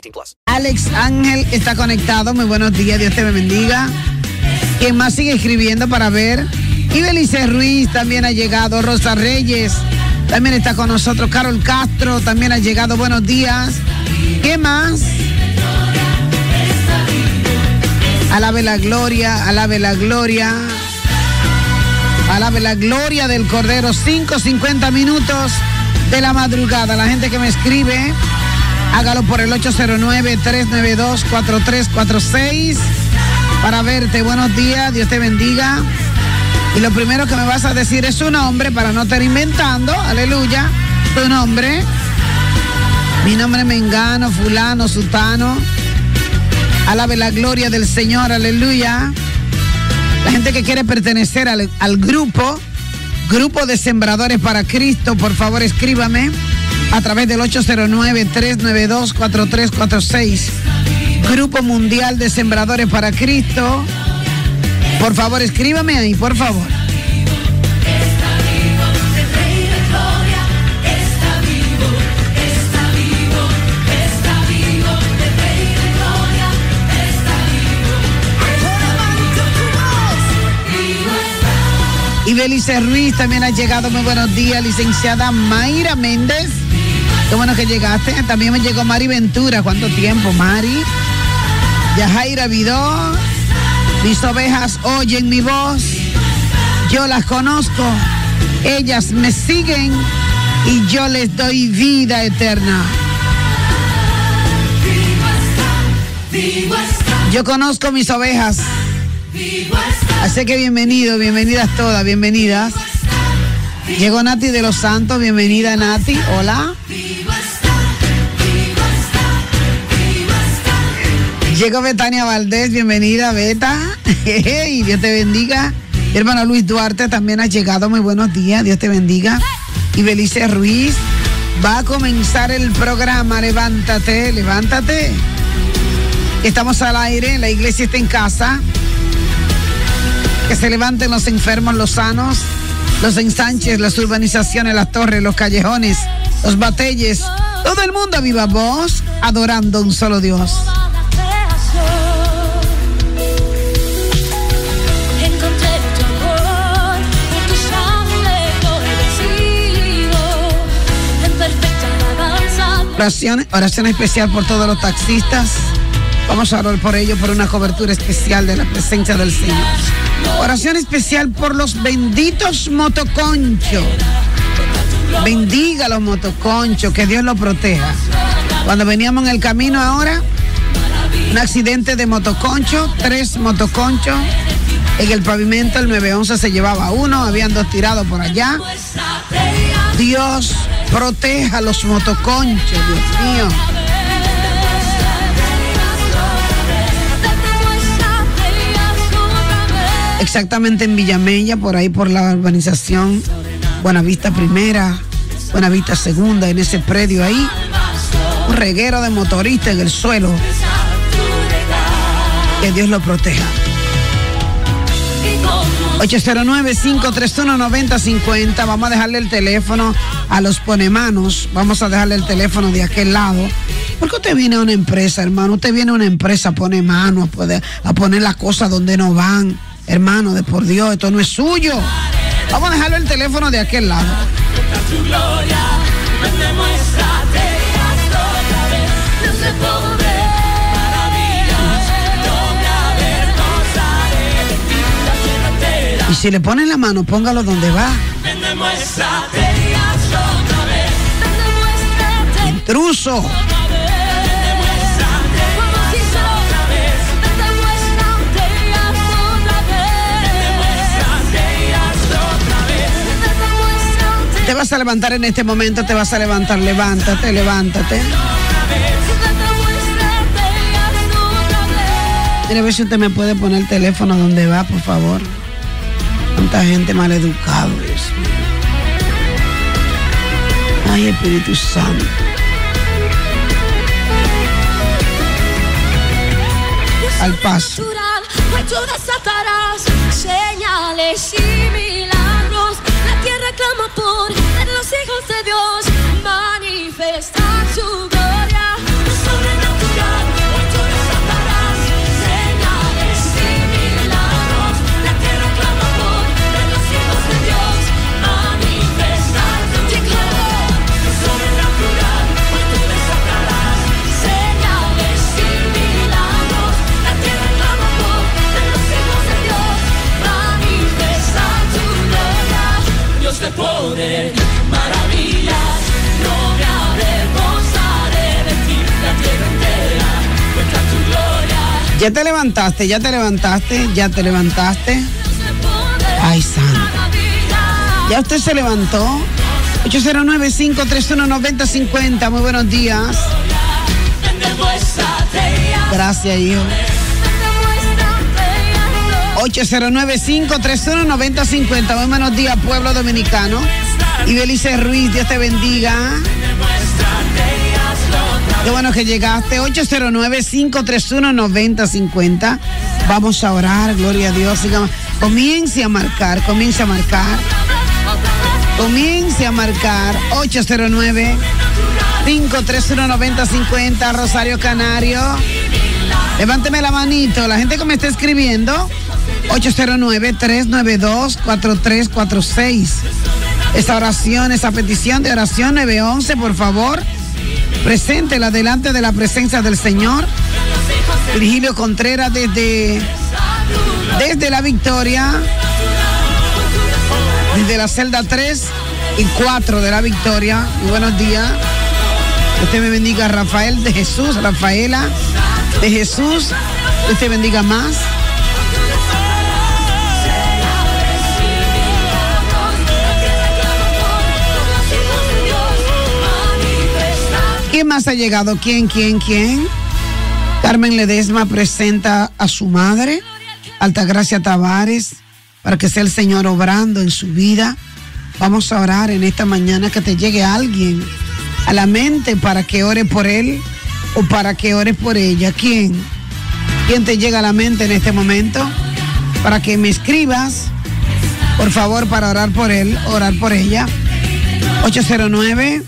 18 plus. Alex Ángel está conectado. Muy buenos días. Dios te bendiga. ¿Quién más sigue escribiendo para ver? Y Belice Ruiz también ha llegado. Rosa Reyes también está con nosotros. Carol Castro también ha llegado. Buenos días. ¿Qué más? Alabe la gloria, alabe la gloria. Alabe la gloria del Cordero. 5.50 minutos de la madrugada. La gente que me escribe, hágalo por el 809-392-4346 para verte. Buenos días, Dios te bendiga. Y lo primero que me vas a decir es su nombre para no estar inventando. Aleluya. Tu nombre. Mi nombre es Mengano, Fulano, Sutano. Alabe la gloria del Señor, aleluya. La gente que quiere pertenecer al, al, grupo, Grupo de Sembradores para Cristo, por favor escríbame a través del 809-392-4346. Grupo Mundial de Sembradores para Cristo. Por favor escríbame ahí, por favor. Y Belice Ruiz también ha llegado. Muy buenos días, licenciada Mayra Méndez. Qué bueno que llegaste. También me llegó Mari Ventura. ¿Cuánto tiempo, Mari? Yajaira Vidó. Mis ovejas oyen mi voz. Yo las conozco. Ellas me siguen y yo les doy vida eterna. Yo conozco mis ovejas. Así que bienvenido, bienvenidas todas, bienvenidas. Llegó Nati de los Santos, bienvenida Nati, hola. Llegó Betania Valdés, bienvenida Beta. Y Dios te bendiga. hermano Luis Duarte también ha llegado, muy buenos días, Dios te bendiga. Y Belice Ruiz, va a comenzar el programa, levántate, levántate. Estamos al aire, la iglesia está en casa. Que se levanten los enfermos, los sanos, los ensanches, las urbanizaciones, las torres, los callejones, los batelles. Todo el mundo viva voz, adorando un solo Dios. Oración, oración especial por todos los taxistas. Vamos a orar por ellos, por una cobertura especial de la presencia del Señor. Oración especial por los benditos motoconchos. Bendiga los motoconchos, que Dios los proteja. Cuando veníamos en el camino ahora, un accidente de motoconcho, tres motoconchos. En el pavimento, el 911 se llevaba uno, habían dos tirados por allá. Dios proteja los motoconchos, Dios mío. exactamente en Villamella, por ahí por la urbanización Buenavista Primera, Buenavista Segunda, en ese predio ahí. Un reguero de motoristas en el suelo. Que Dios lo proteja. 809-531-9050. Vamos a dejarle el teléfono a los ponemanos. Vamos a dejarle el teléfono de aquel lado. Porque usted viene a una empresa, hermano. Usted viene a una empresa, pone mano, a, poder, a poner las cosas donde no van. Hermano, de por Dios, esto no es suyo. Vamos a dejarle el teléfono de aquel lado. Y si le ponen la mano, póngalo donde va. Intruso. Te vas a levantar en este momento, te vas a levantar, levántate, levántate. Mire, a ver si usted me puede poner el teléfono donde va, por favor. Tanta gente maleducada, Dios. Ay, Espíritu Santo. Al paso. Señales y milagros. La tierra clama por los hijos de Ya te levantaste, ya te levantaste, ya te levantaste. Ay, santo. ¿Ya usted se levantó? 809-531-9050. Muy buenos días. Gracias, hijo. demuéstrate ya, 809-531-9050. Muy buenos días, pueblo dominicano. Y Belice Ruiz, Dios te bendiga. Qué bueno que llegaste. 809-531-9050. Vamos a orar, gloria a Dios. Comience a marcar, comience a marcar. Comience a marcar. 809 531-9050. Rosario Canario. Levánteme la manito. La gente que me está escribiendo. 809-392-4346. Esa oración, esa petición de oración 911, por favor. Preséntela delante de la presencia del Señor. Virgilio Contreras desde, desde la victoria. Desde la celda 3 y 4 de la victoria. Muy buenos días. Te me bendiga, Rafael de Jesús, Rafaela de Jesús. Te bendiga más. ¿Quién más ha llegado? ¿Quién, quién, quién? Carmen Ledesma presenta a su madre, Altagracia Tavares, para que sea el Señor obrando en su vida. Vamos a orar en esta mañana que te llegue alguien a la mente para que ore por él o para que ores por ella. ¿Quién? ¿Quién te llega a la mente en este momento? Para que me escribas, por favor, para orar por él, orar por ella. 809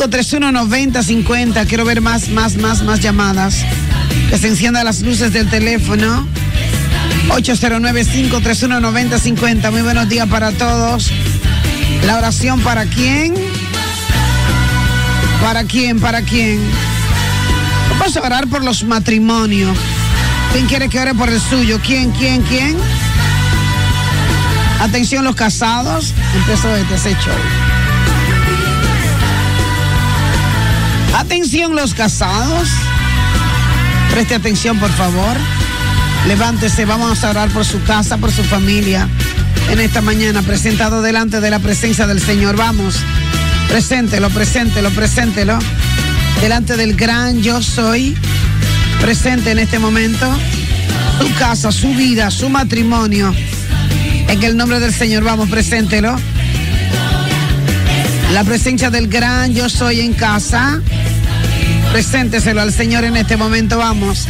531-9050. Quiero ver más, más, más, más llamadas. Que se enciendan las luces del teléfono. 809-531-9050. Muy buenos días para todos. La oración para quién? ¿Para quién? ¿Para quién? Vamos a orar por los matrimonios. ¿Quién quiere que ore por el suyo? ¿Quién, quién, quién? Atención los casados. Empezó este ese show. Atención los casados. Preste atención, por favor. Levántese, vamos a orar por su casa, por su familia. En esta mañana, presentado delante de la presencia del Señor. Vamos, preséntelo, preséntelo, preséntelo. Delante del gran yo soy. Presente en este momento. Su casa, su vida, su matrimonio. En el nombre del Señor, vamos, preséntelo. La presencia del gran yo soy en casa. Presénteselo al Señor en este momento, vamos.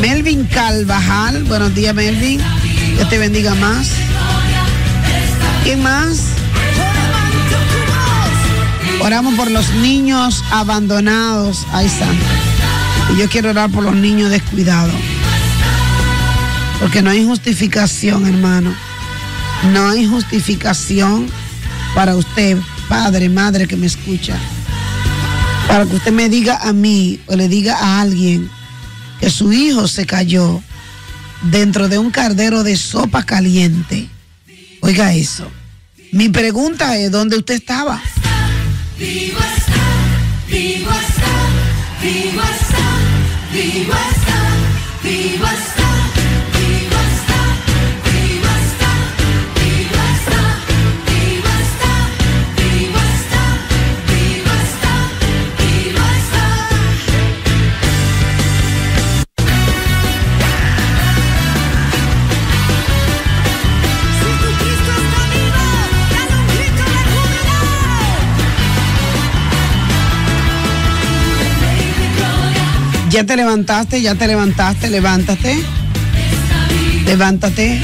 Melvin Calvajal, buenos días Melvin. Dios te bendiga más. ¿Quién más? Oramos por los niños abandonados. Ay, santo. Y yo quiero orar por los niños descuidados. Porque no hay justificación, hermano. No hay justificación para usted, padre, madre que me escucha. Para que usted me diga a mí o le diga a alguien que su hijo se cayó dentro de un cardero de sopa caliente. Oiga eso. Mi pregunta es, ¿dónde usted estaba? Vivo vivo vivo Ya te levantaste, ya te levantaste, levántate. Levántate.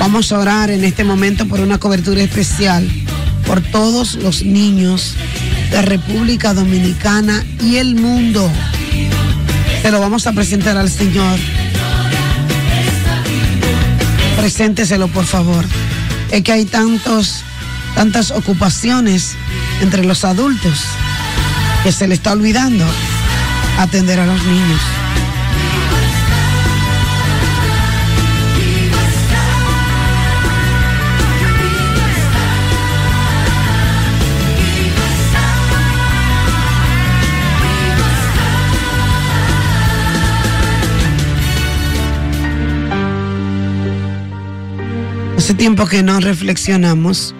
Vamos a orar en este momento por una cobertura especial por todos los niños de República Dominicana y el mundo. Se lo vamos a presentar al Señor. Presénteselo, por favor. Es que hay tantos, tantas ocupaciones entre los adultos que se le está olvidando atender a los niños. Hace tiempo que no reflexionamos.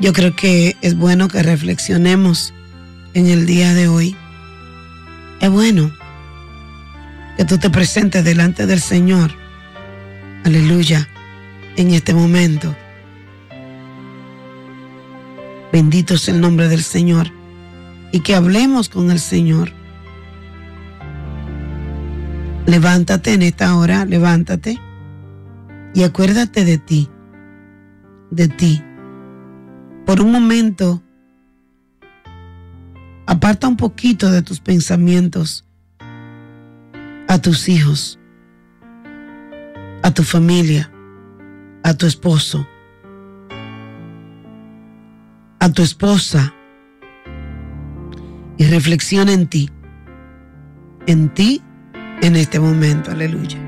Yo creo que es bueno que reflexionemos en el día de hoy. Es bueno que tú te presentes delante del Señor. Aleluya. En este momento. Bendito es el nombre del Señor. Y que hablemos con el Señor. Levántate en esta hora, levántate. Y acuérdate de ti. De ti. Por un momento aparta un poquito de tus pensamientos a tus hijos, a tu familia, a tu esposo, a tu esposa y reflexiona en ti, en ti en este momento, aleluya.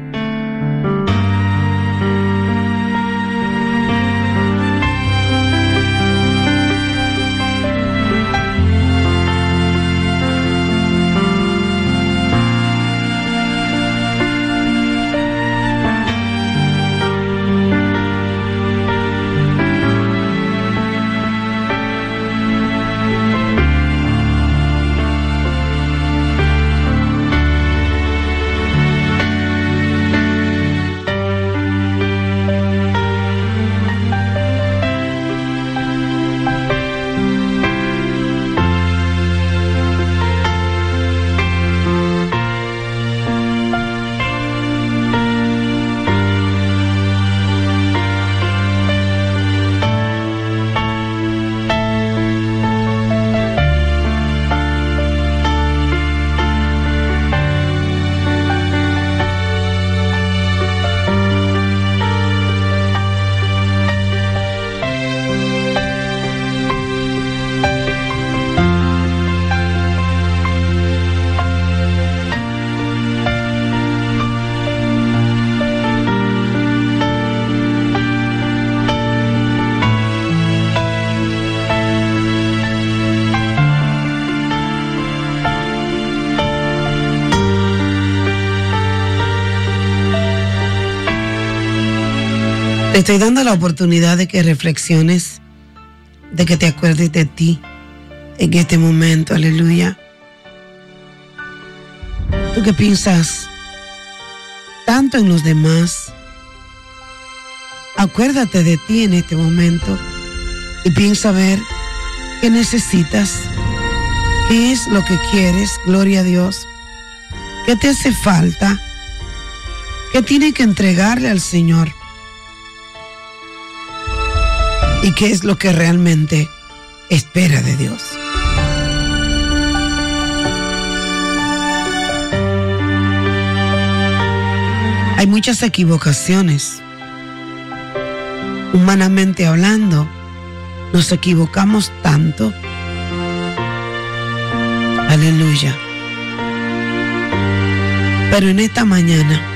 Te estoy dando la oportunidad de que reflexiones, de que te acuerdes de ti en este momento, aleluya. Tú que piensas tanto en los demás, acuérdate de ti en este momento y piensa ver qué necesitas, qué es lo que quieres, gloria a Dios, qué te hace falta, qué tiene que entregarle al Señor. Y qué es lo que realmente espera de Dios. Hay muchas equivocaciones. Humanamente hablando, nos equivocamos tanto. Aleluya. Pero en esta mañana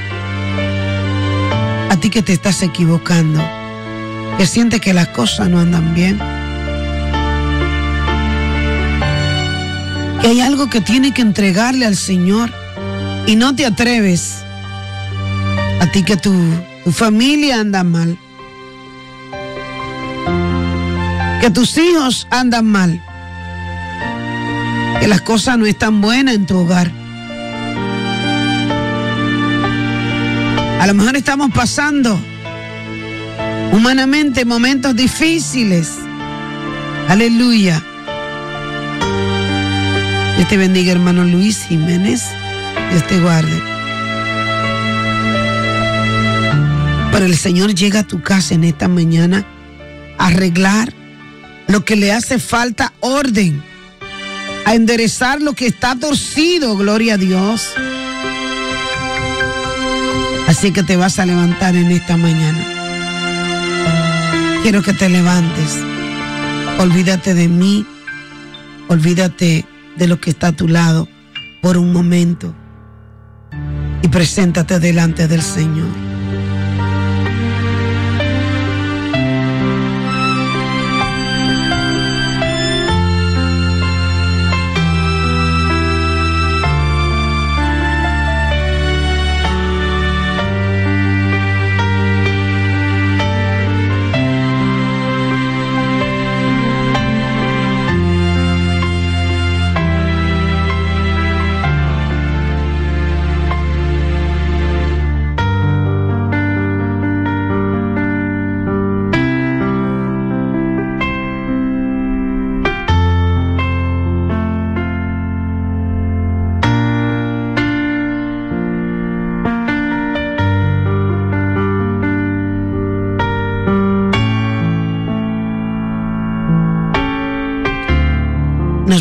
A ti que te estás equivocando, que sientes que las cosas no andan bien. Que hay algo que tienes que entregarle al Señor y no te atreves. A ti que tu, tu familia anda mal. Que tus hijos andan mal. Que las cosas no están buenas en tu hogar. A lo mejor estamos pasando humanamente momentos difíciles. Aleluya. Dios te bendiga, hermano Luis Jiménez. Dios te guarde. Pero el Señor llega a tu casa en esta mañana a arreglar lo que le hace falta orden, a enderezar lo que está torcido, gloria a Dios. Así que te vas a levantar en esta mañana. Quiero que te levantes. Olvídate de mí. Olvídate de lo que está a tu lado por un momento. Y preséntate delante del Señor.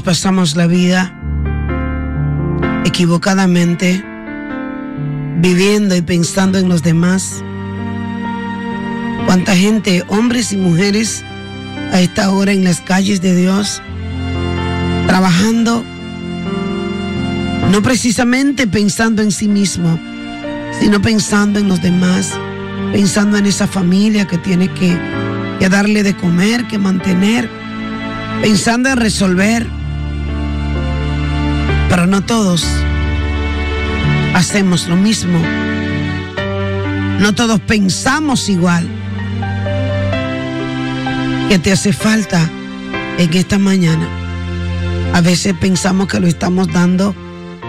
Pasamos la vida equivocadamente, viviendo y pensando en los demás. Cuánta gente, hombres y mujeres, a esta hora en las calles de Dios, trabajando, no precisamente pensando en sí mismo, sino pensando en los demás, pensando en esa familia que tiene que, que darle de comer, que mantener, pensando en resolver. No todos hacemos lo mismo. No todos pensamos igual. ¿Qué te hace falta en esta mañana? A veces pensamos que lo estamos dando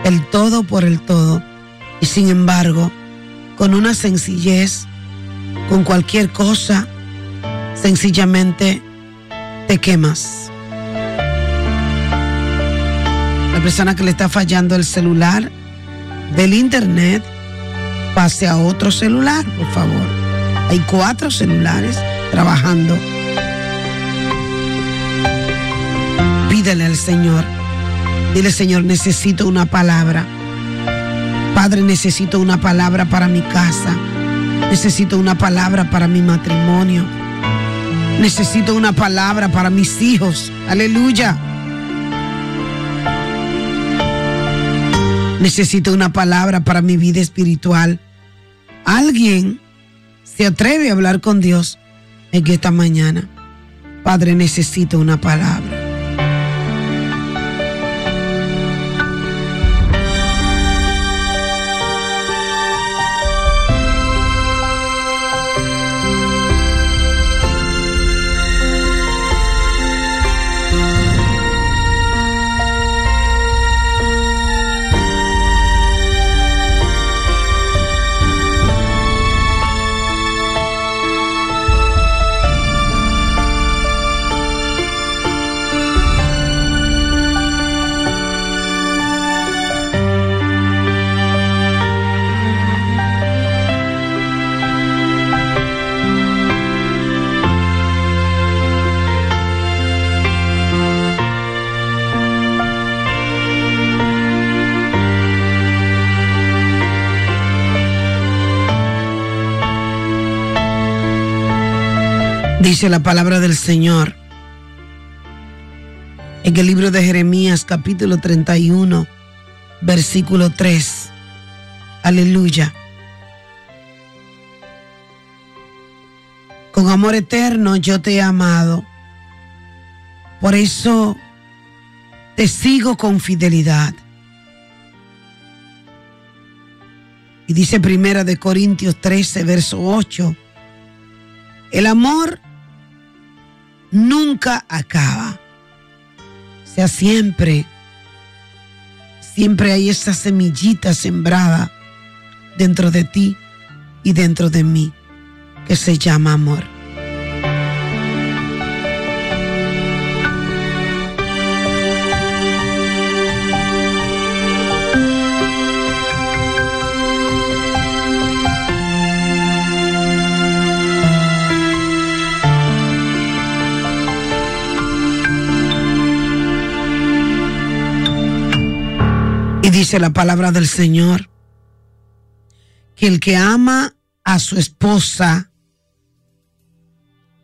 el todo por el todo. Y sin embargo, con una sencillez, con cualquier cosa, sencillamente te quemas. La persona que le está fallando el celular del internet, pase a otro celular, por favor. Hay cuatro celulares trabajando. Pídele al Señor. Dile, Señor, necesito una palabra. Padre, necesito una palabra para mi casa. Necesito una palabra para mi matrimonio. Necesito una palabra para mis hijos. Aleluya. Necesito una palabra para mi vida espiritual. Alguien se atreve a hablar con Dios en esta mañana. Padre, necesito una palabra. Dice la palabra del Señor en el libro de Jeremías capítulo 31, versículo 3. Aleluya. Con amor eterno yo te he amado. Por eso te sigo con fidelidad. Y dice Primera de Corintios 13, verso 8, el amor nunca acaba. O sea, siempre, siempre hay esa semillita sembrada dentro de ti y dentro de mí que se llama amor. Dice la palabra del Señor que el que ama a su esposa,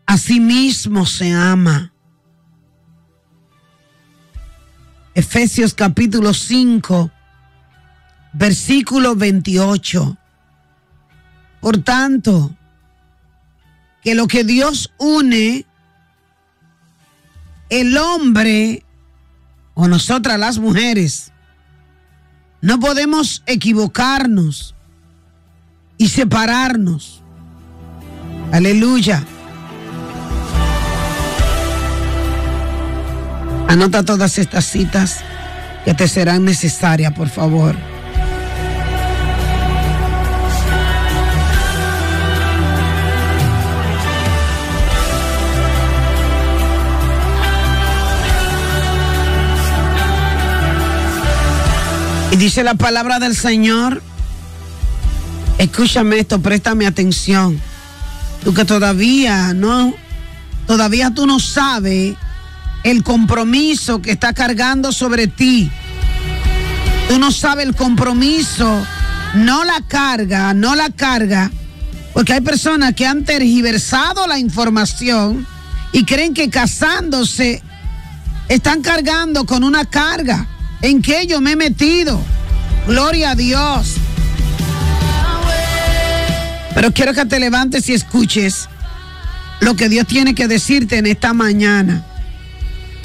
a sí mismo se ama. Efesios capítulo 5, versículo 28. Por tanto, que lo que Dios une, el hombre o nosotras las mujeres, no podemos equivocarnos y separarnos. Aleluya. Anota todas estas citas que te serán necesarias, por favor. Y dice la palabra del Señor, escúchame esto, préstame atención. Tú que todavía no, todavía tú no sabes el compromiso que está cargando sobre ti. Tú no sabes el compromiso, no la carga, no la carga, porque hay personas que han tergiversado la información y creen que casándose están cargando con una carga. ¿En qué yo me he metido? Gloria a Dios. Pero quiero que te levantes y escuches lo que Dios tiene que decirte en esta mañana.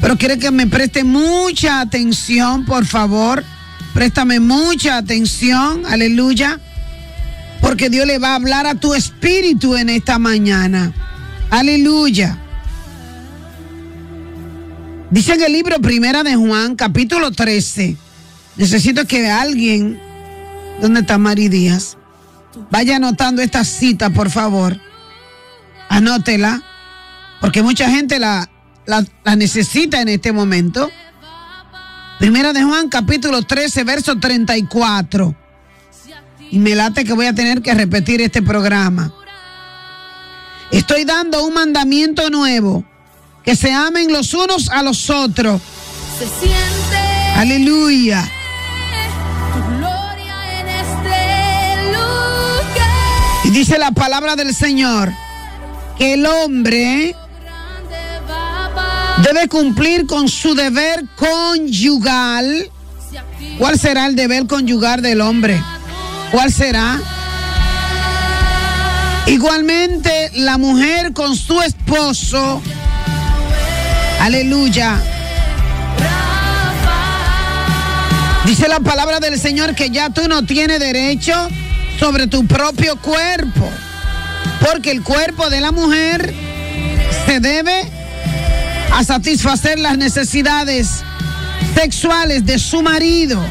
Pero quiero que me preste mucha atención, por favor. Préstame mucha atención, aleluya. Porque Dios le va a hablar a tu espíritu en esta mañana. Aleluya. Dice en el libro Primera de Juan, capítulo 13. Necesito que alguien, ¿dónde está Mari Díaz? Vaya anotando esta cita, por favor. Anótela, porque mucha gente la, la, la necesita en este momento. Primera de Juan, capítulo 13, verso 34. Y me late que voy a tener que repetir este programa. Estoy dando un mandamiento nuevo que se amen los unos a los otros. Se siente Aleluya. tu gloria en este lugar. Y dice la palabra del Señor que el hombre debe cumplir con su deber conyugal. ¿Cuál será el deber conyugal del hombre? ¿Cuál será? Igualmente la mujer con su esposo. Aleluya. Dice la palabra del Señor que ya tú no tienes derecho sobre tu propio cuerpo. Porque el cuerpo de la mujer se debe a satisfacer las necesidades sexuales de su marido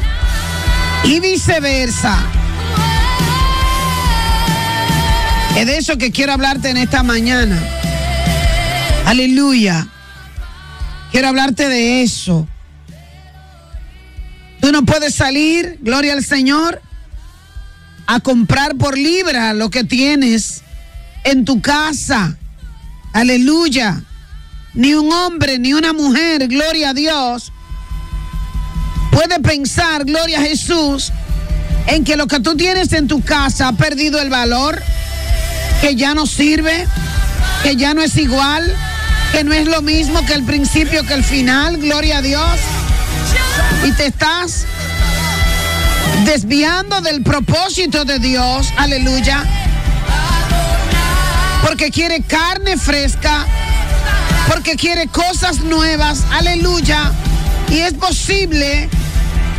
y viceversa. Es de eso que quiero hablarte en esta mañana. Aleluya. Quiero hablarte de eso. Tú no puedes salir, gloria al Señor, a comprar por libra lo que tienes en tu casa. Aleluya. Ni un hombre, ni una mujer, gloria a Dios, puede pensar, gloria a Jesús, en que lo que tú tienes en tu casa ha perdido el valor, que ya no sirve, que ya no es igual, que no es lo mismo que el principio que el final, gloria a Dios. Y te estás desviando del propósito de Dios, aleluya. porque quiere carne fresca, porque quiere cosas nuevas, aleluya. Y es posible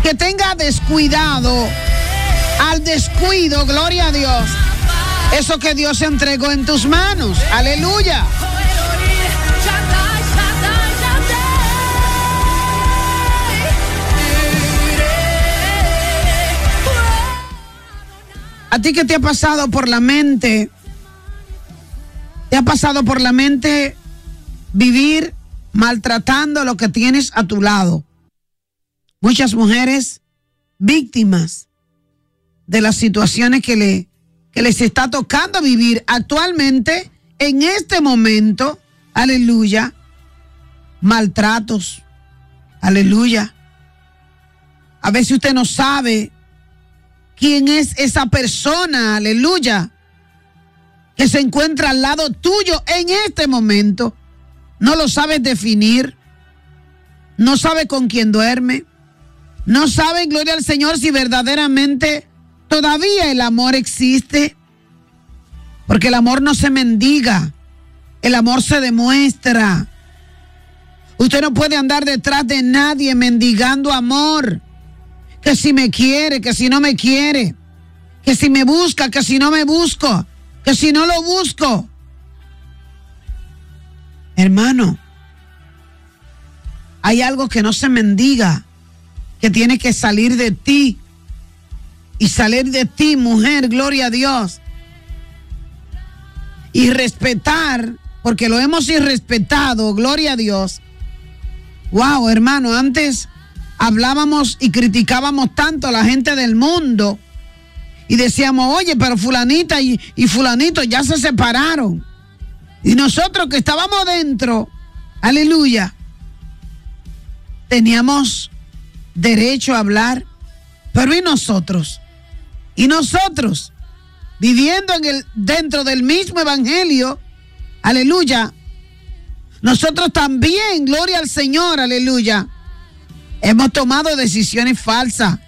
que tenga descuidado, al descuido, gloria a Dios, eso que Dios entregó en tus manos, aleluya. ¿A ti qué te ha pasado por la mente? ¿Te ha pasado por la mente vivir maltratando lo que tienes a tu lado? Muchas mujeres víctimas de las situaciones que, le, que les está tocando vivir actualmente, en este momento, aleluya, maltratos, aleluya. A veces usted no sabe quién es esa persona, aleluya, que se encuentra al lado tuyo en este momento. No lo sabes definir, no sabe con quién duerme, no sabe, gloria al Señor, si verdaderamente todavía el amor existe. Porque el amor no se mendiga, el amor se demuestra. Usted no puede andar detrás de nadie mendigando amor que si me quiere, que si no me quiere, que si me busca, que si no me busco, que si no lo busco. Hermano, hay algo que no se mendiga, que tiene que salir de ti. Y salir de ti, mujer, gloria a Dios. Y respetar, porque lo hemos irrespetado, gloria a Dios. Wow, hermano, antes hablábamos y criticábamos tanto a la gente del mundo y decíamos, oye, pero fulanita y, fulanito ya se separaron. Y nosotros que estábamos dentro, aleluya, teníamos derecho a hablar, pero ¿y nosotros? Y nosotros, viviendo en el, dentro del mismo evangelio, aleluya, nosotros también, gloria al Señor, aleluya, hemos tomado decisiones falsas.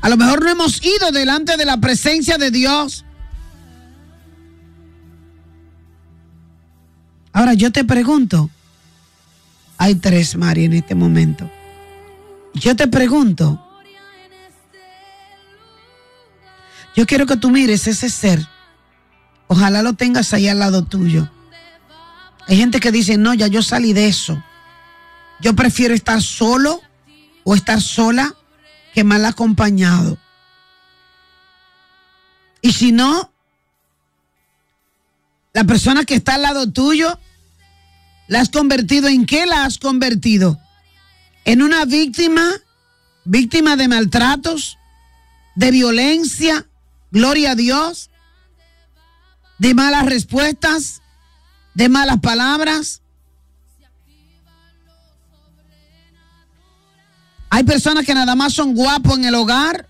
A lo mejor no hemos ido delante de la presencia de Dios. Ahora yo te pregunto, hay tres, María, en este momento. Yo te pregunto, yo quiero que tú mires ese ser. Ojalá lo tengas ahí al lado tuyo. Hay gente que dice, no, ya yo salí de eso. Yo prefiero estar solo o estar sola que mal acompañado. Y si no, la persona que está al lado tuyo, ¿la has convertido en qué la has convertido? ¿En una víctima? ¿Víctima de maltratos? ¿De violencia? Gloria a Dios. ¿De malas respuestas? ¿De malas palabras? Hay personas que nada más son guapos en el hogar,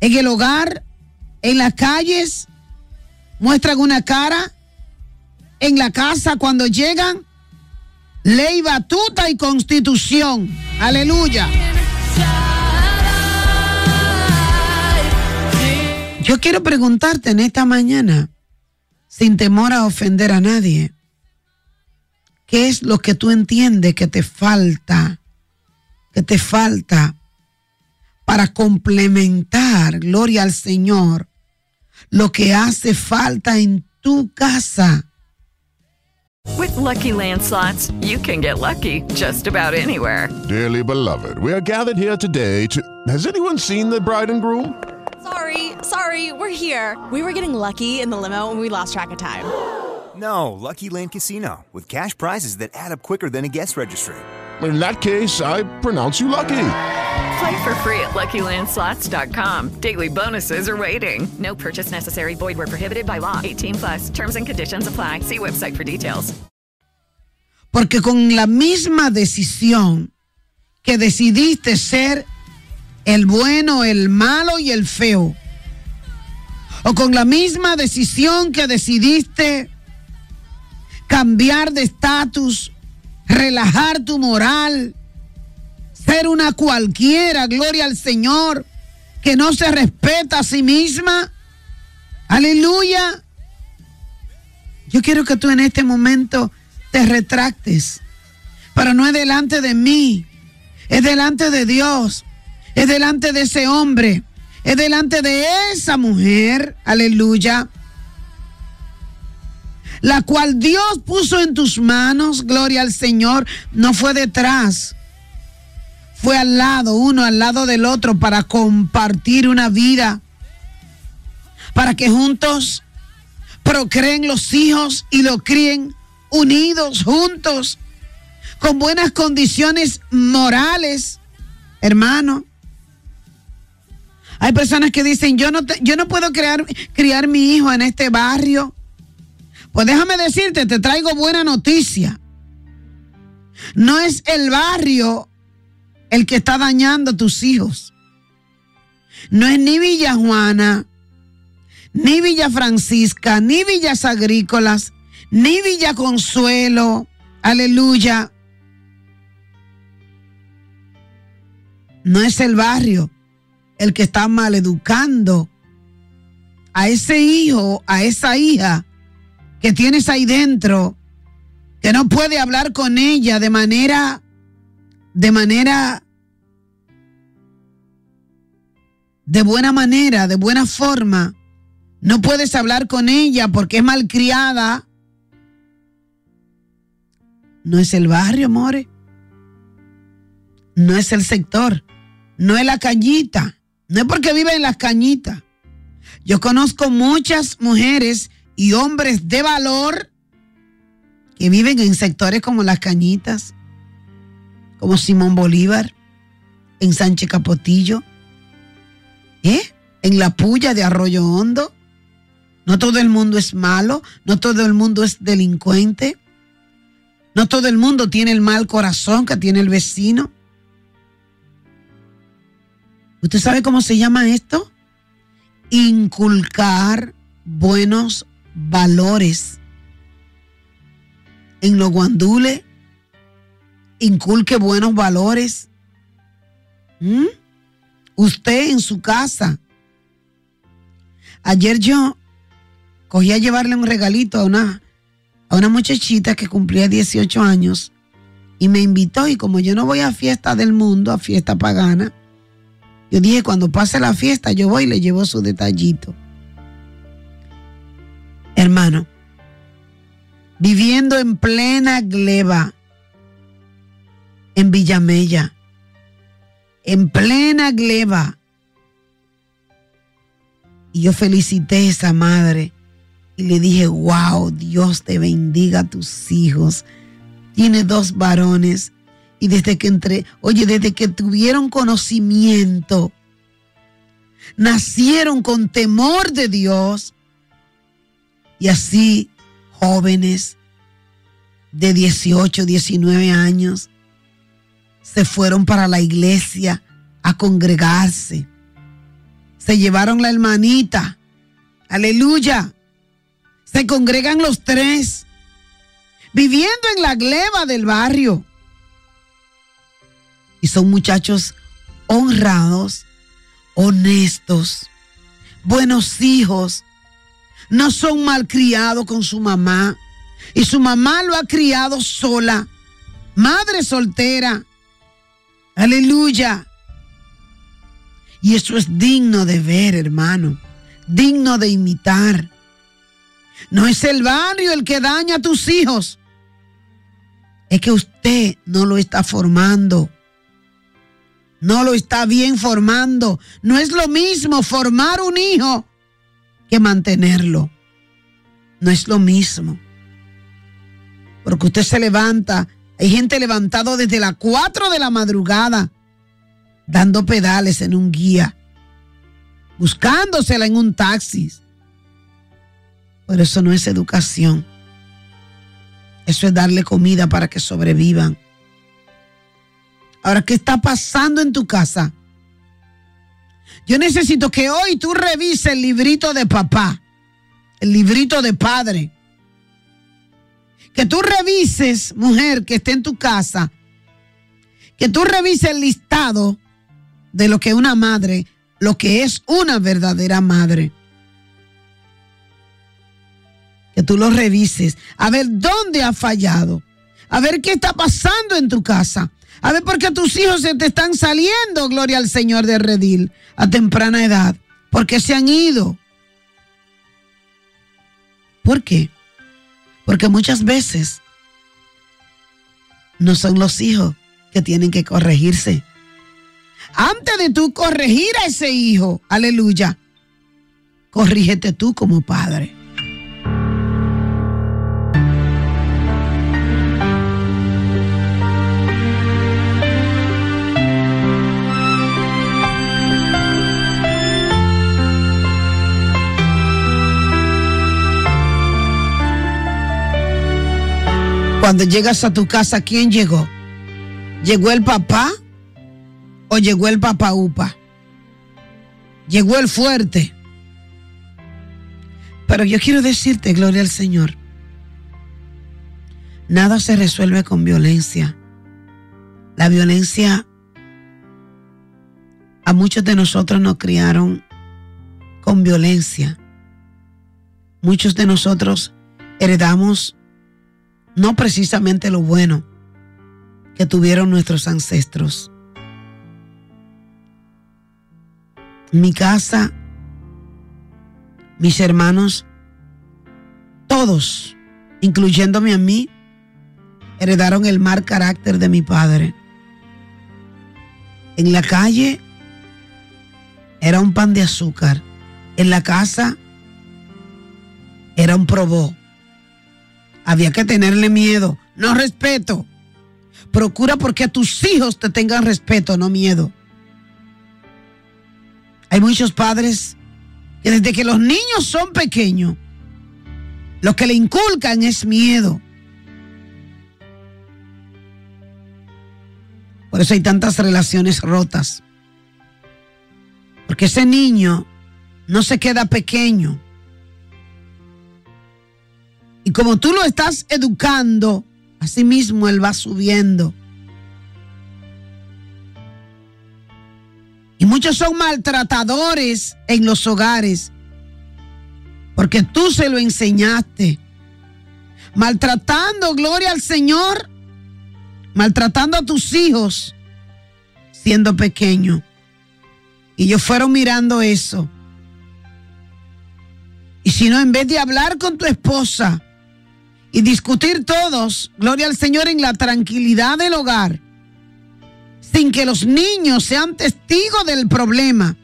en el hogar, en las calles, muestran una cara, en la casa cuando llegan, ley, batuta y constitución. Aleluya. Yo quiero preguntarte en esta mañana, sin temor a ofender a nadie, ¿qué es lo que tú entiendes que te falta? Que te falta para complementar, gloria al Señor, lo que hace falta en tu casa. With lucky landslots, you can get lucky just about anywhere. Dearly beloved, we are gathered here today to. Has anyone seen the bride and groom? Sorry, sorry, we're here. We were getting lucky in the limo and we lost track of time. No, Lucky Land Casino, with cash prizes that add up quicker than a guest registry in that case, I pronounce you lucky. Play for free at LuckyLandSlots.com. Daily bonuses are waiting. No purchase necessary. Void were prohibited by law. 18 plus. Terms and conditions apply. See website for details. Porque con la misma decisión que decidiste ser el bueno, el malo y el feo, o con la misma decisión que decidiste cambiar de estatus relajar tu moral, ser una cualquiera, gloria al Señor, que no se respeta a sí misma. Aleluya. Yo quiero que tú en este momento te retractes, pero no es delante de mí, es delante de Dios, es delante de ese hombre, es delante de esa mujer, aleluya, la cual Dios puso en tus manos, gloria al Señor, no fue detrás, fue al lado, uno al lado del otro, para compartir una vida, para que juntos procreen los hijos y lo críen unidos, juntos, con buenas condiciones morales, hermano. Hay personas que dicen, yo no, te- yo no puedo crear, criar mi hijo en este barrio. Pues déjame decirte, te traigo buena noticia. No es el barrio el que está dañando a tus hijos. No es ni Villa Juana, ni Villa Francisca, ni Villas Agrícolas, ni Villa Consuelo. Aleluya. No es el barrio el que está maleducando a ese hijo, a esa hija que tienes ahí dentro, que no puede hablar con ella de manera, de manera, de buena manera, de buena forma. No puedes hablar con ella porque es malcriada. No es el barrio, more. No es el sector. No es la cañita. No es porque vive en las cañitas. Yo conozco muchas mujeres y hombres de valor que viven en sectores como las cañitas, como Simón Bolívar, en Sánchez Capotillo, ¿eh? en la puya de Arroyo Hondo. No todo el mundo es malo, no todo el mundo es delincuente, no todo el mundo tiene el mal corazón que tiene el vecino. ¿Usted sabe cómo se llama esto? Inculcar buenos valores. En los guandules, inculque buenos valores. Usted en su casa. Ayer yo cogí a llevarle un regalito a una, a una muchachita que cumplía 18 años y me invitó y como yo no voy a fiesta del mundo, a fiesta pagana, yo dije, cuando pase la fiesta, yo voy y le llevo su detallito. Hermano, viviendo en plena gleba, en Villamella, en plena gleba. Y yo felicité a esa madre y le dije, wow, Dios te bendiga a tus hijos. Tiene dos varones y desde que entre, oye, desde que tuvieron conocimiento, nacieron con temor de Dios y así jóvenes de 18, 19 años se fueron para la iglesia a congregarse. Se llevaron la hermanita. Aleluya. Se congregan los tres, viviendo en la gleba del barrio. Y son muchachos honrados, honestos, buenos hijos. No son malcriados con su mamá. Y su mamá lo ha criado sola. Madre soltera. Aleluya. Y eso es digno de ver, hermano. Digno de imitar. No es el barrio el que daña a tus hijos. Es que usted no lo está formando. No lo está bien formando. No es lo mismo formar un hijo que mantenerlo. No es lo mismo. Porque usted se levanta. Hay gente levantado desde las 4 de la madrugada, dando pedales en un guía, buscándosela en un taxi. Pero eso no es educación. Eso es darle comida para que sobrevivan. Ahora, ¿qué está pasando en tu casa? Yo necesito que hoy tú revises el librito de papá, el librito de padre. Que tú revises, mujer, que esté en tu casa, que tú revises el listado de lo que una madre, lo que es una verdadera madre. que tú lo revises, a ver dónde ha fallado, a ver qué está pasando en tu casa, a ver por qué tus hijos se te están saliendo, gloria al Señor de Redil, a temprana edad, porque se han ido. ¿Por qué? Porque muchas veces no son los hijos que tienen que corregirse. Antes de tú corregir a ese hijo, aleluya, corrígete tú como padre. Cuando llegas a tu casa, ¿quién llegó? ¿Llegó el papá o llegó el papá upa? Llegó el fuerte. Pero yo quiero decirte, gloria al Señor, nada se resuelve con violencia. La violencia a muchos de nosotros nos criaron con violencia. Muchos de nosotros heredamos no precisamente lo bueno que tuvieron nuestros ancestros. Mi casa, mis hermanos, todos, incluyéndome a mí, heredaron el mal carácter de mi padre. En la calle era un pan de azúcar. En la casa era un probó. Había que tenerle miedo, no respeto. Procura porque a tus hijos te tengan respeto, no miedo. Hay muchos padres que desde que los niños son pequeños, lo que le inculcan es miedo. Por eso hay tantas relaciones rotas. Porque ese niño no se queda pequeño. Y como tú lo estás educando, así mismo él va subiendo. Y muchos son maltratadores en los hogares, porque tú se lo enseñaste. Maltratando, gloria al Señor, maltratando a tus hijos siendo pequeño. Y ellos fueron mirando eso. Y si no, en vez de hablar con tu esposa, y discutir todos, gloria al Señor, en la tranquilidad del hogar, sin que los niños sean testigos del problema,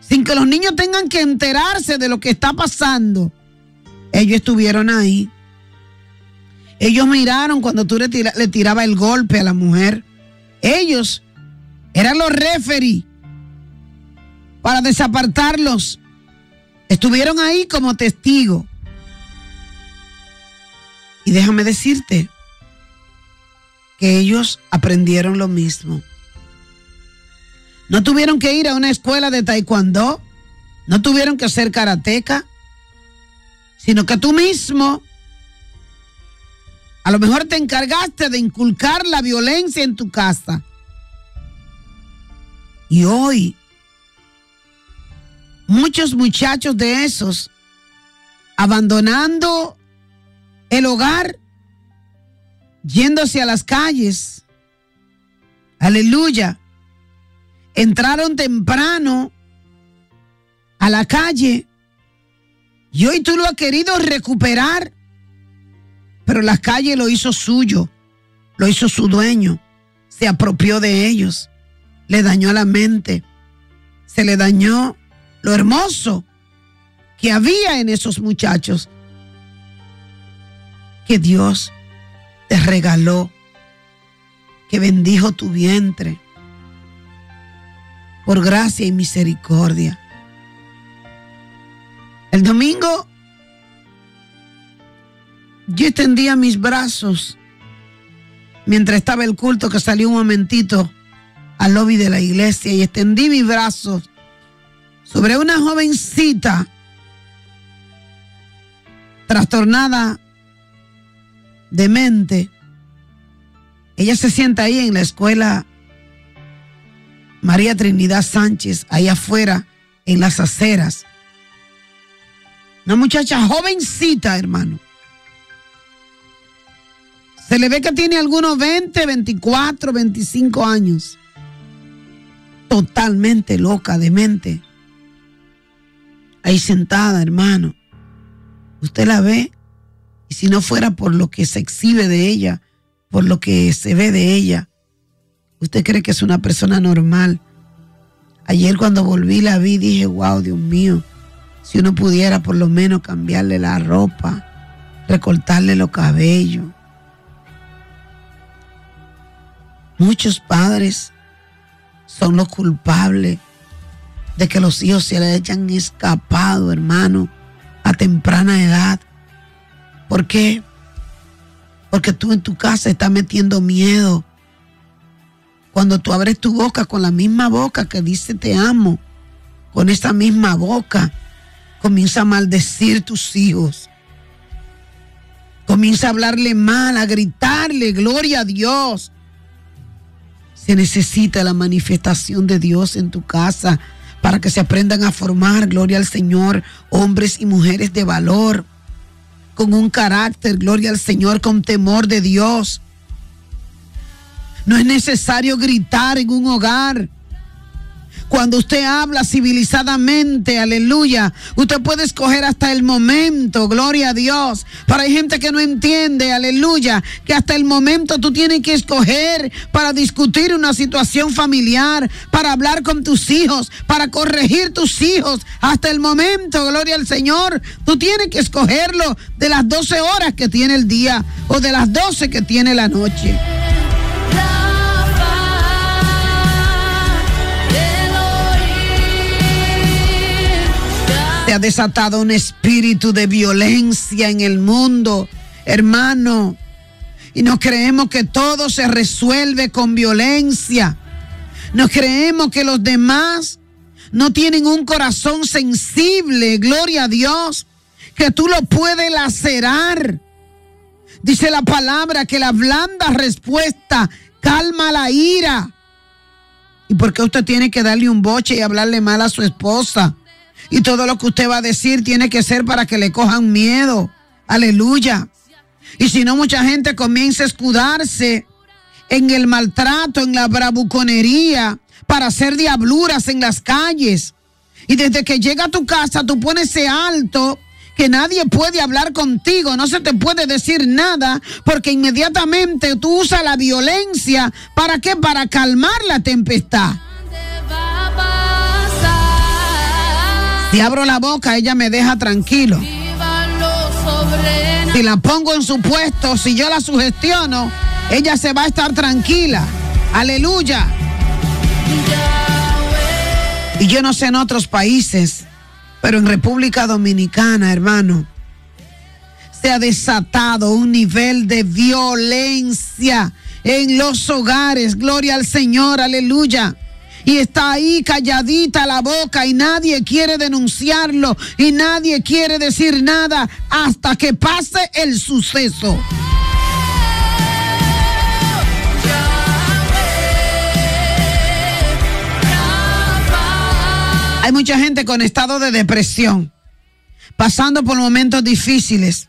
sin que los niños tengan que enterarse de lo que está pasando. Ellos estuvieron ahí. Ellos miraron cuando tú le, tirabas tiraba el golpe a la mujer. Ellos eran los referí para desapartarlos. Estuvieron ahí como testigos. Y déjame decirte que ellos aprendieron lo mismo. No tuvieron que ir a una escuela de taekwondo, no tuvieron que ser karateca, sino que tú mismo a lo mejor te encargaste de inculcar la violencia en tu casa. Y hoy muchos muchachos de esos abandonando el hogar, yéndose a las calles. Aleluya. Entraron temprano a la calle y hoy tú lo has querido recuperar, pero la calle lo hizo suyo, lo hizo su dueño, se apropió de ellos, le dañó la mente, se le dañó lo hermoso que había en esos muchachos que Dios te regaló, que bendijo tu vientre por gracia y misericordia. El domingo yo extendía mis brazos mientras estaba el culto que salió un momentito al lobby de la iglesia y extendí mis brazos sobre una jovencita trastornada demente. Ella se sienta ahí en la escuela María Trinidad Sánchez, ahí afuera, en las aceras. Una muchacha jovencita, hermano. Se le ve que tiene algunos 20, 24, 25 años. Totalmente loca de mente. Ahí sentada, hermano. Usted la ve. Y si no fuera por lo que se exhibe de ella, por lo que se ve de ella, usted cree que es una persona normal. Ayer cuando volví la vi, dije, wow, Dios mío, si uno pudiera por lo menos cambiarle la ropa, recortarle los cabellos. Muchos padres son los culpables de que los hijos se les hayan escapado, hermano, a temprana edad. ¿Por qué? Porque tú en tu casa estás metiendo miedo. Cuando tú abres tu boca con la misma boca que dice te amo, con esa misma boca, comienza a maldecir tus hijos. Comienza a hablarle mal, a gritarle, gloria a Dios. Se necesita la manifestación de Dios en tu casa para que se aprendan a formar, gloria al Señor, hombres y mujeres de valor, con un carácter, gloria al Señor, con temor de Dios. No es necesario gritar en un hogar. Cuando usted habla civilizadamente, aleluya, usted puede escoger hasta el momento, gloria a Dios. Pero hay gente que no entiende, aleluya, que hasta el momento tú tienes que escoger para discutir una situación familiar, para hablar con tus hijos, para corregir tus hijos. Hasta el momento, gloria al Señor, tú tienes que escogerlo de las 12 horas que tiene el día o de las 12 que tiene la noche. Ha desatado un espíritu de violencia en el mundo, hermano. Y nos creemos que todo se resuelve con violencia. Nos creemos que los demás no tienen un corazón sensible, gloria a Dios, que tú lo puedes lacerar. Dice la palabra que la blanda respuesta calma la ira. ¿Y por qué usted tiene que darle un boche y hablarle mal a su esposa? Y todo lo que usted va a decir tiene que ser para que le cojan miedo. Aleluya. Y si no, mucha gente comienza a escudarse en el maltrato, en la bravuconería, para hacer diabluras en las calles. Y desde que llega a tu casa, tú pones ese alto que nadie puede hablar contigo, no se te puede decir nada, porque inmediatamente tú usas la violencia. ¿Para qué? Para calmar la tempestad. Si abro la boca, ella me deja tranquilo. Si la pongo en su puesto, si yo la sugestiono, ella se va a estar tranquila. Aleluya. Y yo no sé en otros países, pero en República Dominicana, hermano, se ha desatado un nivel de violencia en los hogares. Gloria al Señor, aleluya y está ahí calladita la boca y nadie quiere denunciarlo y nadie quiere decir nada hasta que pase el suceso. Hay mucha gente con estado de depresión, pasando por momentos difíciles,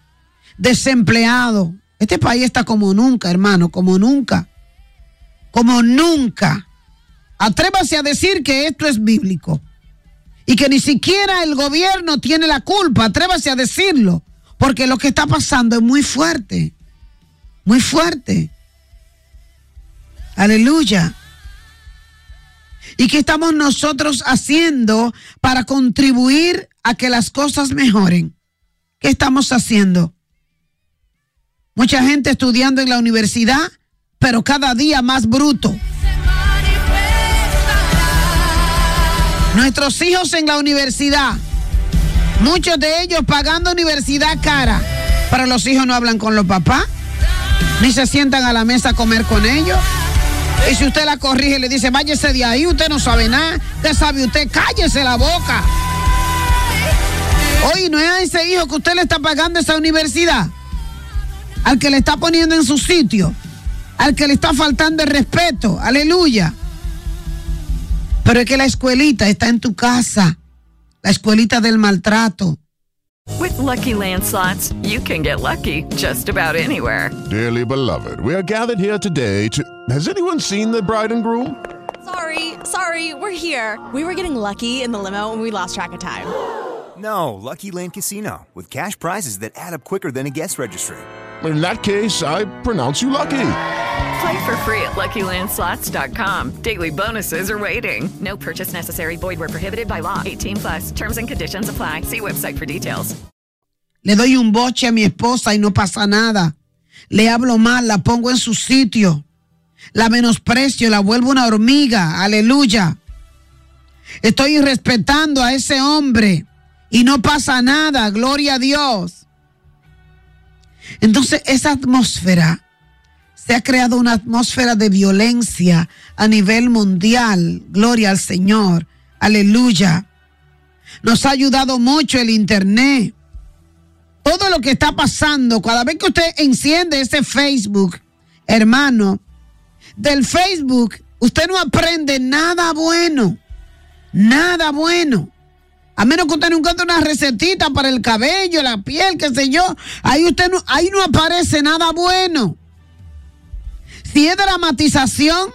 desempleado. Este país está como nunca, hermano, como nunca, como nunca. Atrévase a decir que esto es bíblico y que ni siquiera el gobierno tiene la culpa. Atrévase a decirlo, porque lo que está pasando es muy fuerte, muy fuerte. Aleluya. ¿Y qué estamos nosotros haciendo para contribuir a que las cosas mejoren? ¿Qué estamos haciendo? Mucha gente estudiando en la universidad, pero cada día más bruto. Nuestros hijos en la universidad, muchos de ellos pagando universidad cara, pero los hijos no hablan con los papás, ni se sientan a la mesa a comer con ellos. Y si usted la corrige, le dice, váyese de ahí, usted no sabe nada. ¿Qué sabe usted? Cállese la boca. Oye, ¿no es a ese hijo que usted le está pagando esa universidad? Al que le está poniendo en su sitio. Al que le está faltando el respeto. Aleluya. Pero es que la escuelita está en tu casa. La escuelita del maltrato. With Lucky Land slots, you can get lucky just about anywhere. Dearly beloved, we are gathered here today to. Has anyone seen the bride and groom? Sorry, sorry, we're here. We were getting lucky in the limo and we lost track of time. No, Lucky Land Casino, with cash prizes that add up quicker than a guest registry. In that case, I pronounce you lucky. Play for free at LuckyLandSlots.com. Daily bonuses are waiting. No purchase necessary. Void where prohibited by law. 18 plus. Terms and conditions apply. See website for details. Le doy un boche a mi esposa y no pasa nada. Le hablo mal, la pongo en su sitio. La menosprecio, la vuelvo una hormiga. Aleluya. Estoy irrespetando a ese hombre y no pasa nada. Gloria a Dios. Entonces esa atmósfera, se ha creado una atmósfera de violencia a nivel mundial. Gloria al Señor. Aleluya. Nos ha ayudado mucho el Internet. Todo lo que está pasando, cada vez que usted enciende ese Facebook, hermano, del Facebook, usted no aprende nada bueno. Nada bueno. A menos que usted no encuentre una recetita para el cabello, la piel, qué sé yo. Ahí usted ahí no aparece nada bueno. Si es dramatización,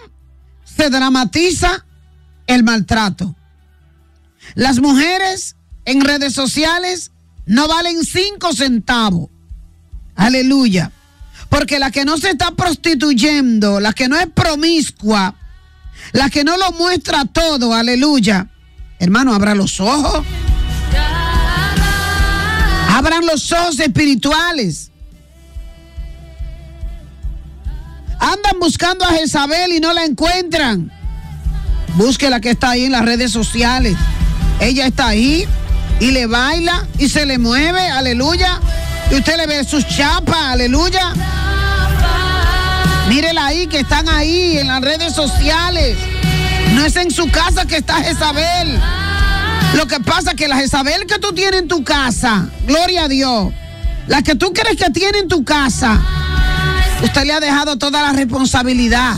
se dramatiza el maltrato. Las mujeres en redes sociales no valen cinco centavos. Aleluya. Porque la que no se está prostituyendo, la que no es promiscua, la que no lo muestra todo, aleluya. Hermano, abra los ojos. Abran los ojos espirituales. Andan buscando a Jezabel y no la encuentran. Busque la que está ahí en las redes sociales. Ella está ahí y le baila y se le mueve, aleluya. Y usted le ve sus chapas, aleluya. Mírela ahí, que están ahí en las redes sociales. No es en su casa que está Jezabel. Lo que pasa es que la Jezabel que tú tienes en tu casa, gloria a Dios, la que tú crees que tiene en tu casa, usted le ha dejado toda la responsabilidad.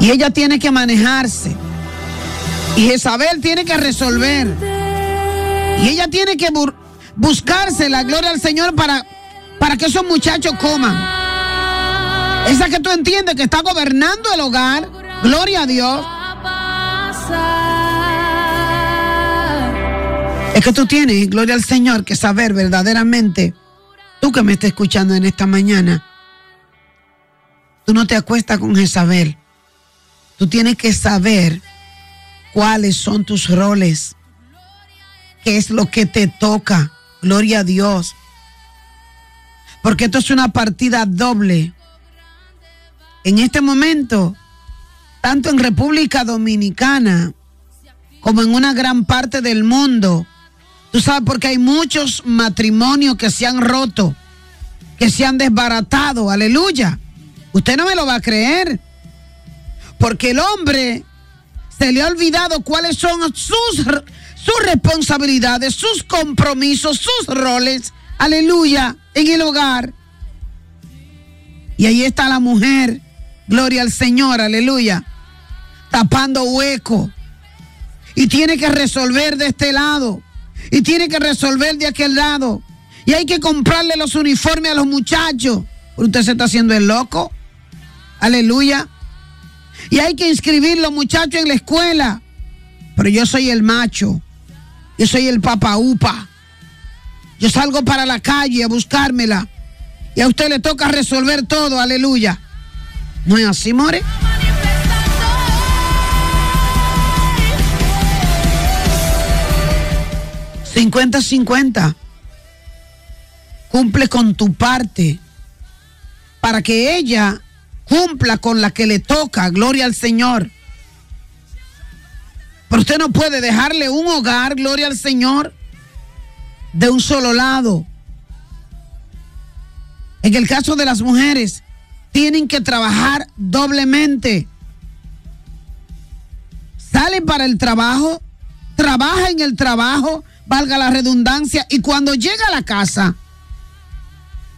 Y ella tiene que manejarse. Y Jezabel tiene que resolver. Y ella tiene que bu buscarse la gloria al Señor para, para que esos muchachos coman. Esa que tú entiendes que está gobernando el hogar. Gloria a Dios. Es que tú tienes, gloria al Señor, que saber verdaderamente, tú que me estás escuchando en esta mañana, tú no te acuestas con Jezabel. Tú tienes que saber cuáles son tus roles, qué es lo que te toca. Gloria a Dios. Porque esto es una partida doble. En este momento, tanto en República Dominicana como en una gran parte del mundo, tú sabes porque hay muchos matrimonios que se han roto, que se han desbaratado, aleluya. Usted no me lo va a creer. Porque el hombre se le ha olvidado cuáles son sus, sus responsabilidades, sus compromisos, sus roles, aleluya, en el hogar. Y ahí está la mujer, gloria al Señor, aleluya, tapando hueco. Y tiene que resolver de este lado. Y tiene que resolver de aquel lado. Y hay que comprarle los uniformes a los muchachos. Usted se está haciendo el loco. Aleluya. Y hay que inscribir los muchachos en la escuela. Pero yo soy el macho. Yo soy el papaupa. Yo salgo para la calle a buscármela. Y a usted le toca resolver todo. Aleluya. ¿No es así, More? ...50-50... Cumple con tu parte... ...para que ella cumpla con la que le toca, gloria al Señor. Pero usted no puede dejarle un hogar, gloria al Señor, de un solo lado. En el caso de las mujeres, tienen que trabajar doblemente. Salen para el trabajo, trabaja en el trabajo, valga la redundancia, y cuando llega a la casa,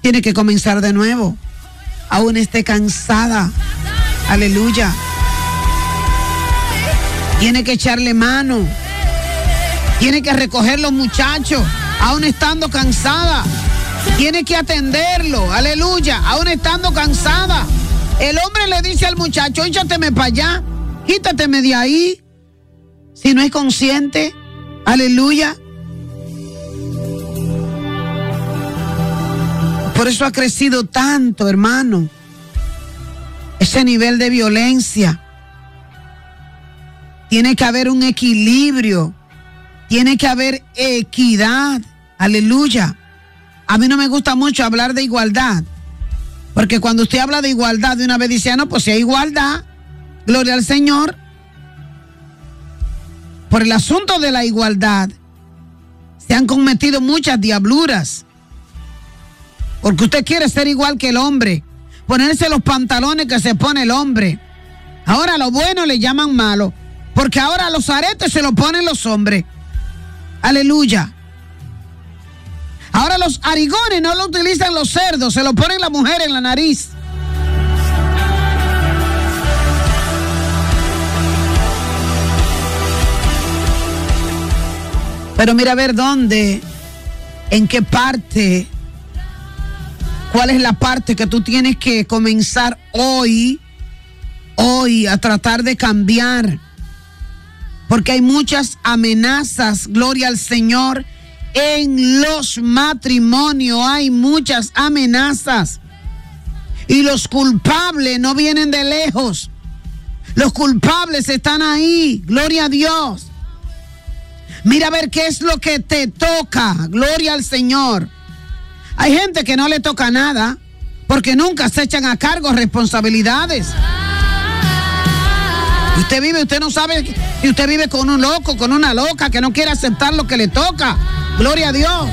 tiene que comenzar de nuevo aún esté cansada. Aleluya. Tiene que echarle mano. Tiene que recoger los muchachos, aún estando cansada. Tiene que atenderlo, aleluya, aún estando cansada. El hombre le dice al muchacho, échateme para allá, quítateme de ahí. Si no es consciente, aleluya. Por eso ha crecido tanto, hermano. Ese nivel de violencia. Tiene que haber un equilibrio. Tiene que haber equidad. Aleluya. A mí no me gusta mucho hablar de igualdad. Porque cuando usted habla de igualdad, de una vez dice, ah, no, pues si hay igualdad, gloria al Señor. Por el asunto de la igualdad, se han cometido muchas diabluras. Porque usted quiere ser igual que el hombre, ponerse los pantalones que se pone el hombre. Ahora lo bueno le llaman malo, porque ahora los aretes se los ponen los hombres. Aleluya. Ahora los arigones no lo utilizan los cerdos, se lo ponen la mujer en la nariz. Pero mira a ver dónde, en qué parte, cuál es la parte que tú tienes que comenzar hoy, hoy a tratar de cambiar. Porque hay muchas amenazas, gloria al Señor, en los matrimonios hay muchas amenazas. Y los culpables no vienen de lejos. Los culpables están ahí. Gloria a Dios. Mira a ver qué es lo que te toca. Gloria al Señor. Hay gente que no le toca nada porque nunca se echan a cargo responsabilidades. Usted vive, usted no sabe si usted vive con un loco, con una loca que no quiere aceptar lo que le toca. Gloria a Dios.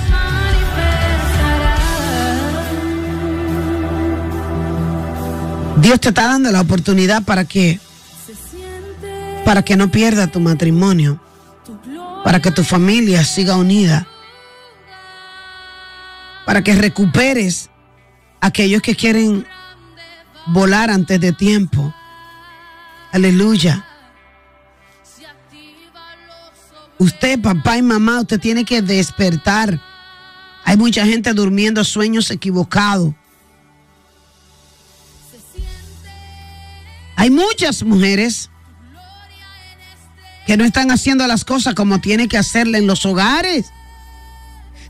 Dios te está dando la oportunidad para que para que no pierda tu matrimonio, para que tu familia siga unida, para que recuperes aquellos que quieren volar antes de tiempo. Aleluya. Usted, papá y mamá, usted tiene que despertar. Hay mucha gente durmiendo sueños equivocados. Hay muchas mujeres que no están haciendo las cosas como tiene que hacerle en los hogares.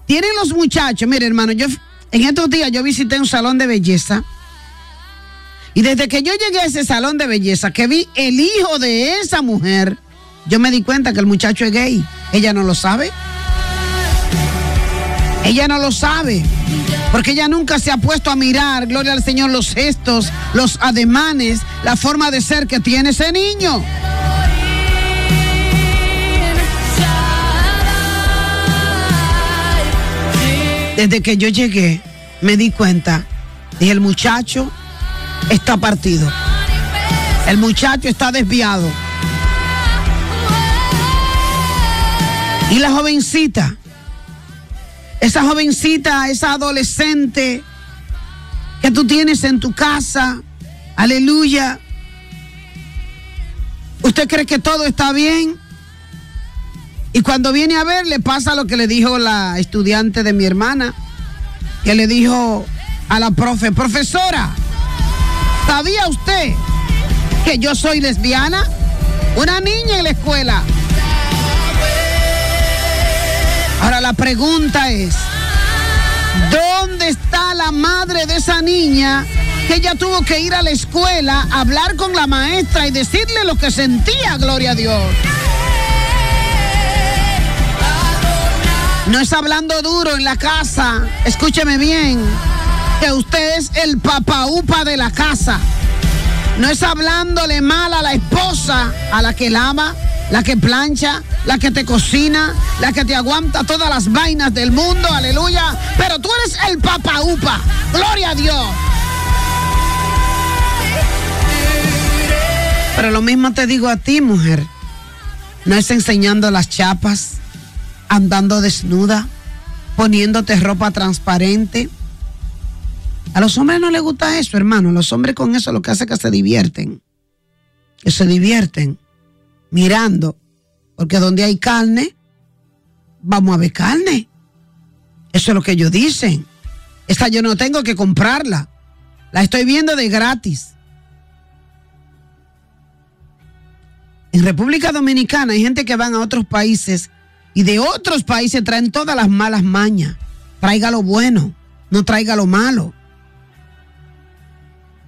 Tienen los muchachos, mire hermano, yo en estos días yo visité un salón de belleza y desde que yo llegué a ese salón de belleza, que vi el hijo de esa mujer, yo me di cuenta que el muchacho es gay. Ella no lo sabe. Ella no lo sabe. Porque ella nunca se ha puesto a mirar, gloria al Señor, los gestos, los ademanes, la forma de ser que tiene ese niño. Desde que yo llegué, me di cuenta, dije, el muchacho está partido. El muchacho está desviado. Y la jovencita, esa jovencita, esa adolescente que tú tienes en tu casa, aleluya. ¿Usted cree que todo está bien? Y cuando viene a ver, le pasa lo que le dijo la estudiante de mi hermana, que le dijo a la profe, profesora, ¿sabía usted que yo soy lesbiana? Una niña en la escuela. Ahora la pregunta es, ¿dónde está la madre de esa niña que ella tuvo que ir a la escuela, hablar con la maestra y decirle lo que sentía, gloria a Dios? No es hablando duro en la casa, escúcheme bien, que usted es el papaupa de la casa. No es hablándole mal a la esposa, a la que lava, la que plancha, la que te cocina, la que te aguanta todas las vainas del mundo, aleluya. Pero tú eres el papaupa, gloria a Dios. Pero lo mismo te digo a ti, mujer. No es enseñando las chapas, andando desnuda, poniéndote ropa transparente. A los hombres no les gusta eso, hermano. Los hombres con eso lo que hace es que se divierten. Que se divierten mirando. Porque donde hay carne, vamos a ver carne. Eso es lo que ellos dicen. Esta yo no tengo que comprarla. La estoy viendo de gratis. En República Dominicana hay gente que van a otros países y de otros países traen todas las malas mañas. Traiga lo bueno, no traiga lo malo.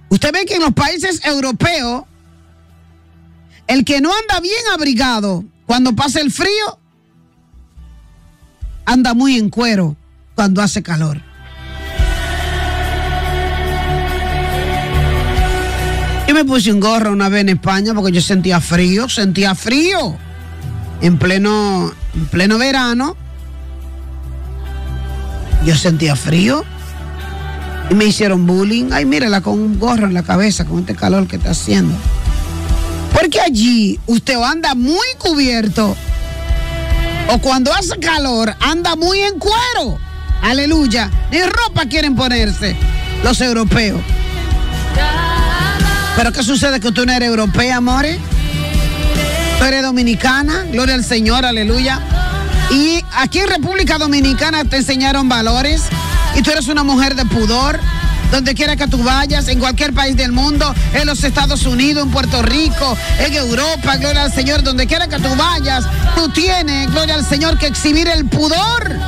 Usted ve que en los países europeos, el que no anda bien abrigado cuando pasa el frío, anda muy en cuero cuando hace calor. Yo me puse un gorro una vez en España porque yo sentía frío, sentía frío. En pleno, en pleno verano. Yo sentía frío. Y me hicieron bullying. Ay, mírala con un gorro en la cabeza, con este calor que está haciendo. Porque allí usted anda muy cubierto. O cuando hace calor, anda muy en cuero. Aleluya. Ni ropa quieren ponerse los europeos. Pero ¿qué sucede? Que tú no eres europea, amores. Tú eres dominicana, gloria al Señor, aleluya. Y aquí en República Dominicana te enseñaron valores y tú eres una mujer de pudor. Donde quiera que tú vayas, en cualquier país del mundo, en los Estados Unidos, en Puerto Rico, en Europa, gloria al Señor, donde quiera que tú vayas, tú tienes, gloria al Señor, que exhibir el pudor.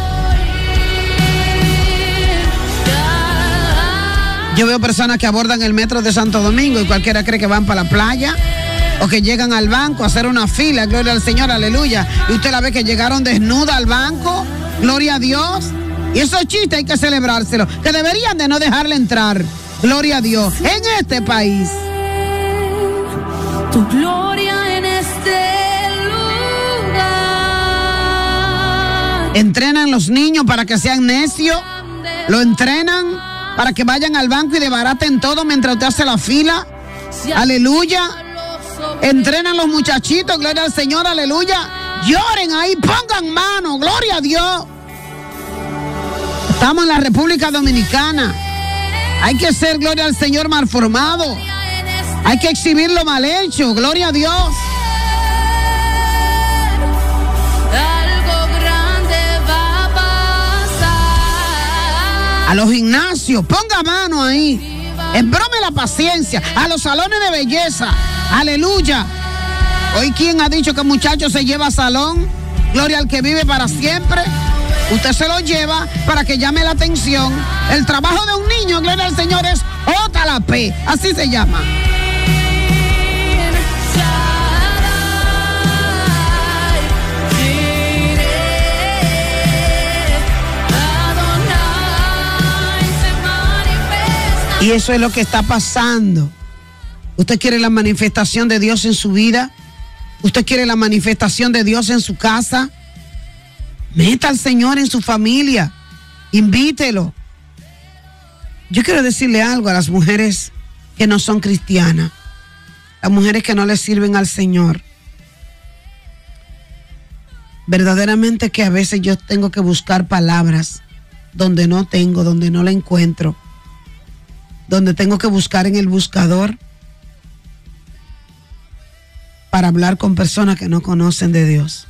Yo veo personas que abordan el metro de Santo Domingo y cualquiera cree que van para la playa o que llegan al banco a hacer una fila, gloria al Señor, aleluya. Y usted la ve que llegaron desnuda al banco, gloria a Dios. Y esos chistes hay que celebrárselo, que deberían de no dejarle entrar, gloria a Dios, en este país. Tu gloria en este lugar. Entrenan los niños para que sean necios, lo entrenan para que vayan al banco y desbaraten todo mientras usted hace la fila. Aleluya. Entrenan los muchachitos, gloria al Señor, aleluya. Lloren ahí, pongan mano, gloria a Dios. Estamos en la República Dominicana. Hay que ser, gloria al Señor, mal formado. Hay que exhibir lo mal hecho, gloria a Dios. A los gimnasios, ponga mano ahí. Embrome la paciencia. A los salones de belleza. Aleluya. Hoy, ¿quién ha dicho que muchacho se lleva salón? Gloria al que vive para siempre. Usted se lo lleva para que llame la atención. El trabajo de un niño, gloria al Señor, es P. Así se llama. Y eso es lo que está pasando. ¿Usted quiere la manifestación de Dios en su vida? ¿Usted quiere la manifestación de Dios en su casa? Meta al Señor en su familia. Invítelo. Yo quiero decirle algo a las mujeres que no son cristianas, las mujeres que no le sirven al Señor. Verdaderamente que a veces yo tengo que buscar palabras donde no tengo, donde no la encuentro, donde tengo que buscar en el buscador para hablar con personas que no conocen de Dios.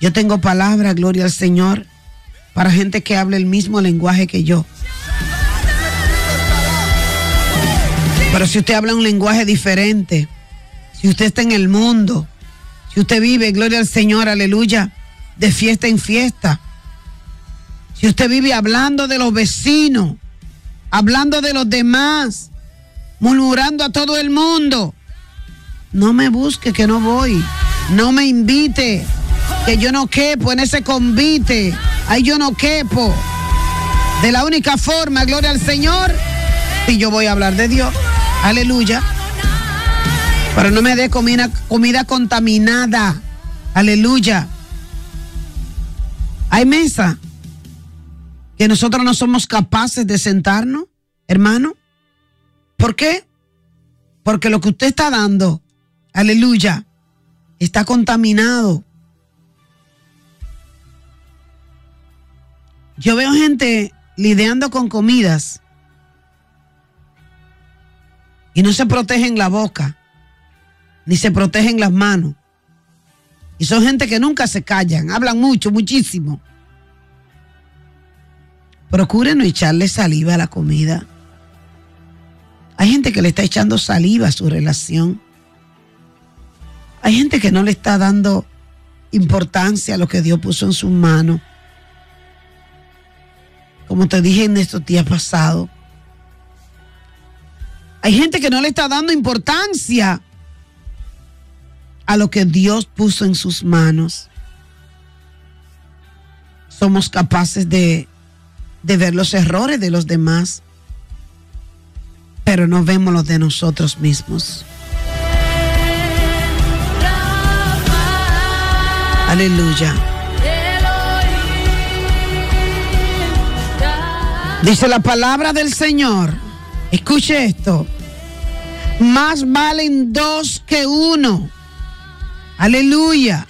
Yo tengo palabras, gloria al Señor, para gente que hable el mismo lenguaje que yo. Pero si usted habla un lenguaje diferente, si usted está en el mundo, si usted vive, gloria al Señor, aleluya, de fiesta en fiesta, si usted vive hablando de los vecinos, hablando de los demás, murmurando a todo el mundo, no me busque que no voy, no me invite, que yo no quepo en ese convite, ahí yo no quepo. De la única forma, gloria al Señor, y yo voy a hablar de Dios. Aleluya. Pero no me dé comida, comida contaminada. Aleluya. Hay mesa que nosotros no somos capaces de sentarnos, hermano. ¿Por qué? Porque lo que usted está dando, aleluya, está contaminado. Yo veo gente lidiando con comidas y no se protegen la boca, ni se protegen las manos. Y son gente que nunca se callan, hablan mucho, muchísimo. Procure no echarle saliva a la comida. Hay gente que le está echando saliva a su relación. Hay gente que no le está dando importancia a lo que Dios puso en sus manos. Como te dije en estos días pasados. Hay gente que no le está dando importancia a lo que Dios puso en sus manos. Somos capaces de, de ver los errores de los demás, pero no vemos los de nosotros mismos. Aleluya. Dice la palabra del Señor. Escuche esto. Más valen dos que uno. Aleluya.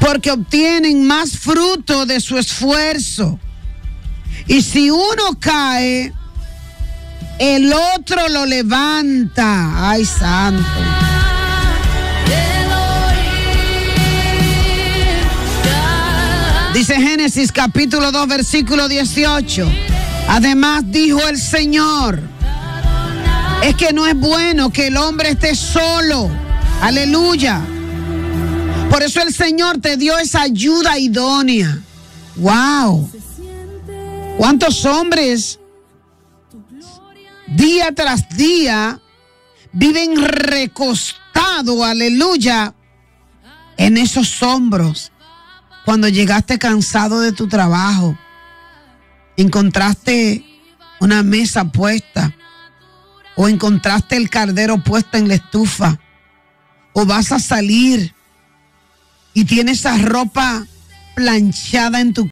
Porque obtienen más fruto de su esfuerzo. Y si uno cae, el otro lo levanta. Ay, santo. Dice Génesis capítulo 2 versículo 18. Además dijo el Señor, es que no es bueno que el hombre esté solo. Aleluya. Por eso el Señor te dio esa ayuda idónea. Wow. ¿Cuántos hombres día tras día viven recostados, aleluya, en esos hombros? Cuando llegaste cansado de tu trabajo, encontraste una mesa puesta o encontraste el cardero puesto en la estufa o vas a salir y tienes esa ropa planchada en tu